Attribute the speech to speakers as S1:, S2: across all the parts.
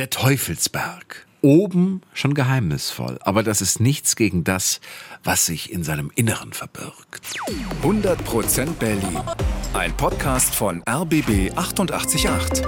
S1: Der Teufelsberg. Oben schon geheimnisvoll, aber das ist nichts gegen das, was sich in seinem Inneren verbirgt.
S2: 100% Berlin. Ein Podcast von RBB 888.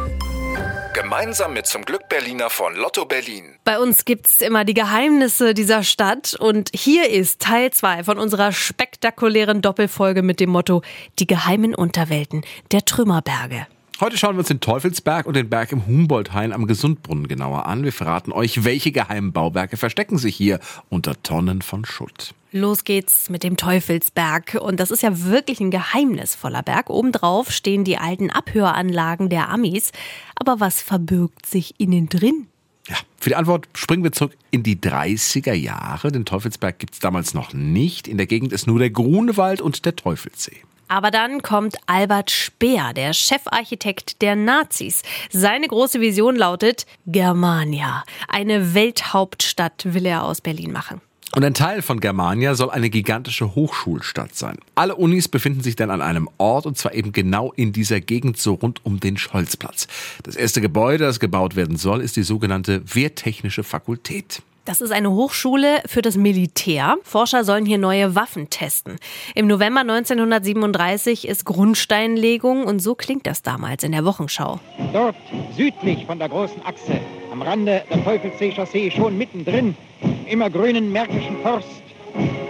S2: Gemeinsam mit zum Glück Berliner von Lotto Berlin.
S3: Bei uns gibt's immer die Geheimnisse dieser Stadt und hier ist Teil 2 von unserer spektakulären Doppelfolge mit dem Motto Die geheimen Unterwelten der Trümmerberge.
S1: Heute schauen wir uns den Teufelsberg und den Berg im Humboldthain am Gesundbrunnen genauer an. Wir verraten euch, welche geheimen Bauwerke verstecken sich hier unter Tonnen von Schutt.
S3: Los geht's mit dem Teufelsberg. Und das ist ja wirklich ein geheimnisvoller Berg. Obendrauf stehen die alten Abhöranlagen der Amis. Aber was verbirgt sich innen drin?
S1: Ja, für die Antwort springen wir zurück in die 30er Jahre. Den Teufelsberg gibt's damals noch nicht. In der Gegend ist nur der Grunewald und der Teufelsee.
S3: Aber dann kommt Albert Speer, der Chefarchitekt der Nazis. Seine große Vision lautet Germania. Eine Welthauptstadt will er aus Berlin machen.
S1: Und ein Teil von Germania soll eine gigantische Hochschulstadt sein. Alle Unis befinden sich dann an einem Ort und zwar eben genau in dieser Gegend so rund um den Scholzplatz. Das erste Gebäude, das gebaut werden soll, ist die sogenannte Wehrtechnische Fakultät.
S3: Das ist eine Hochschule für das Militär. Forscher sollen hier neue Waffen testen. Im November 1937 ist Grundsteinlegung und so klingt das damals in der Wochenschau.
S4: Dort südlich von der großen Achse, am Rande der Teufelsee-Chaussee, schon mittendrin, im immergrünen Märkischen Forst,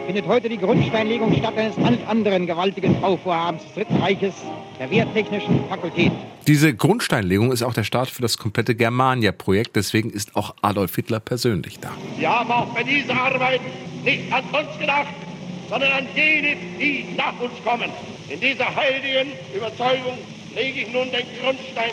S4: findet heute die Grundsteinlegung statt eines anderen gewaltigen Bauvorhabens des Dritten Reiches, der Wehrtechnischen Fakultät.
S1: Diese Grundsteinlegung ist auch der Start für das komplette Germania-Projekt. Deswegen ist auch Adolf Hitler persönlich da.
S5: Wir haben auch bei dieser Arbeit nicht an uns gedacht, sondern an jene, die nach uns kommen. In dieser heiligen Überzeugung lege ich nun den Grundstein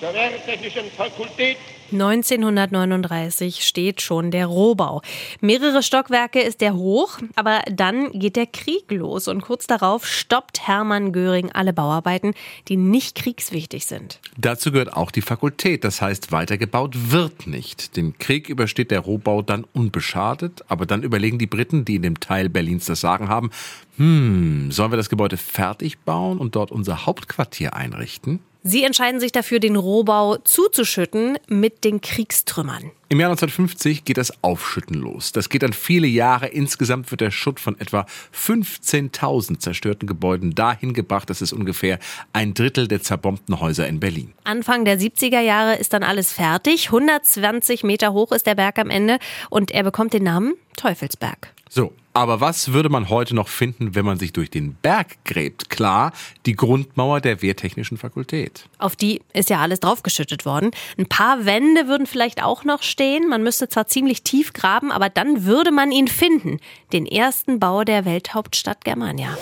S5: zur Wehrtechnischen Fakultät
S3: 1939 steht schon der Rohbau. Mehrere Stockwerke ist er hoch, aber dann geht der Krieg los und kurz darauf stoppt Hermann Göring alle Bauarbeiten, die nicht kriegswichtig sind.
S1: Dazu gehört auch die Fakultät, das heißt weitergebaut wird nicht. Den Krieg übersteht der Rohbau dann unbeschadet, aber dann überlegen die Briten, die in dem Teil Berlins das Sagen haben, hm, sollen wir das Gebäude fertig bauen und dort unser Hauptquartier einrichten?
S3: Sie entscheiden sich dafür, den Rohbau zuzuschütten mit den Kriegstrümmern.
S1: Im Jahr 1950 geht das Aufschütten los. Das geht dann viele Jahre. Insgesamt wird der Schutt von etwa 15.000 zerstörten Gebäuden dahin gebracht, dass es ungefähr ein Drittel der zerbombten Häuser in Berlin.
S3: Anfang der 70er Jahre ist dann alles fertig. 120 Meter hoch ist der Berg am Ende und er bekommt den Namen Teufelsberg.
S1: So, aber was würde man heute noch finden, wenn man sich durch den Berg gräbt? Klar, die Grundmauer der Wehrtechnischen Fakultät.
S3: Auf die ist ja alles draufgeschüttet worden. Ein paar Wände würden vielleicht auch noch stehen. Man müsste zwar ziemlich tief graben, aber dann würde man ihn finden. Den ersten Bau der Welthauptstadt Germania.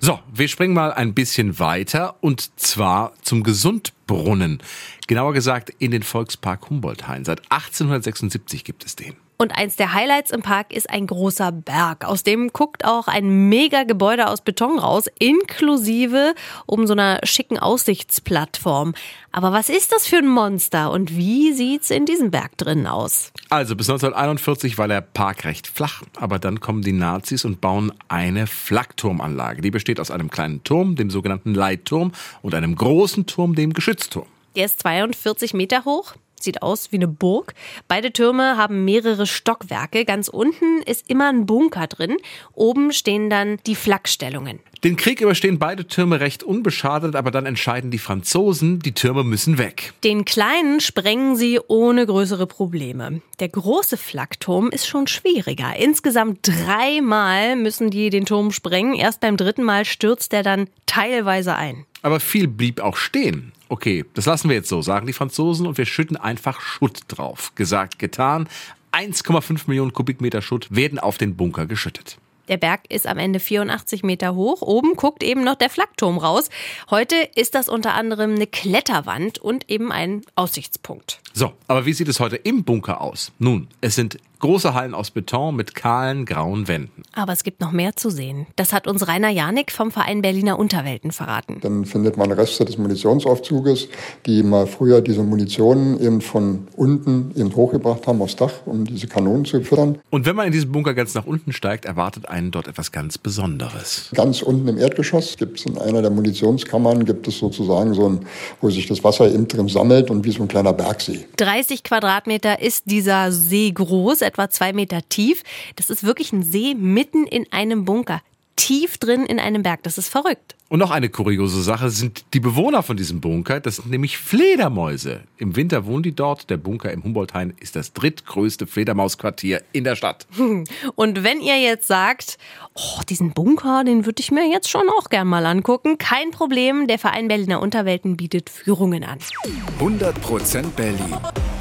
S1: So, wir springen mal ein bisschen weiter und zwar zum Gesundbrunnen. Genauer gesagt in den Volkspark Humboldthain. Seit 1876 gibt es den.
S3: Und eins der Highlights im Park ist ein großer Berg. Aus dem guckt auch ein mega Gebäude aus Beton raus, inklusive um so einer schicken Aussichtsplattform. Aber was ist das für ein Monster und wie sieht's in diesem Berg drin aus?
S1: Also bis 1941 war der Park recht flach, aber dann kommen die Nazis und bauen eine Flakturmanlage. Die besteht aus einem kleinen Turm, dem sogenannten Leitturm, und einem großen Turm, dem Geschützturm.
S3: Der ist 42 Meter hoch, sieht aus wie eine Burg. Beide Türme haben mehrere Stockwerke. Ganz unten ist immer ein Bunker drin. Oben stehen dann die Flakstellungen.
S1: Den Krieg überstehen beide Türme recht unbeschadet, aber dann entscheiden die Franzosen, die Türme müssen weg.
S3: Den kleinen sprengen sie ohne größere Probleme. Der große Flakturm ist schon schwieriger. Insgesamt dreimal müssen die den Turm sprengen. Erst beim dritten Mal stürzt er dann teilweise ein.
S1: Aber viel blieb auch stehen. Okay, das lassen wir jetzt so, sagen die Franzosen, und wir schütten einfach Schutt drauf. Gesagt, getan. 1,5 Millionen Kubikmeter Schutt werden auf den Bunker geschüttet.
S3: Der Berg ist am Ende 84 Meter hoch. Oben guckt eben noch der Flakturm raus. Heute ist das unter anderem eine Kletterwand und eben ein Aussichtspunkt.
S1: So, aber wie sieht es heute im Bunker aus? Nun, es sind Große Hallen aus Beton mit kahlen, grauen Wänden.
S3: Aber es gibt noch mehr zu sehen. Das hat uns Rainer Janik vom Verein Berliner Unterwelten verraten.
S6: Dann findet man Reste des Munitionsaufzuges, die mal früher diese Munition eben von unten eben hochgebracht haben aufs Dach, um diese Kanonen zu füttern.
S1: Und wenn man in diesem Bunker ganz nach unten steigt, erwartet einen dort etwas ganz Besonderes.
S6: Ganz unten im Erdgeschoss gibt es in einer der Munitionskammern, gibt es sozusagen so ein, wo sich das Wasser eben drin sammelt und wie so ein kleiner Bergsee.
S3: 30 Quadratmeter ist dieser See groß, etwa zwei Meter tief. Das ist wirklich ein See mitten in einem Bunker. Tief drin in einem Berg. Das ist verrückt.
S1: Und noch eine kuriose Sache sind die Bewohner von diesem Bunker. Das sind nämlich Fledermäuse. Im Winter wohnen die dort. Der Bunker im Humboldthain ist das drittgrößte Fledermausquartier in der Stadt.
S3: Und wenn ihr jetzt sagt, oh, diesen Bunker, den würde ich mir jetzt schon auch gern mal angucken, kein Problem. Der Verein Berliner Unterwelten bietet Führungen an.
S2: 100% Berlin.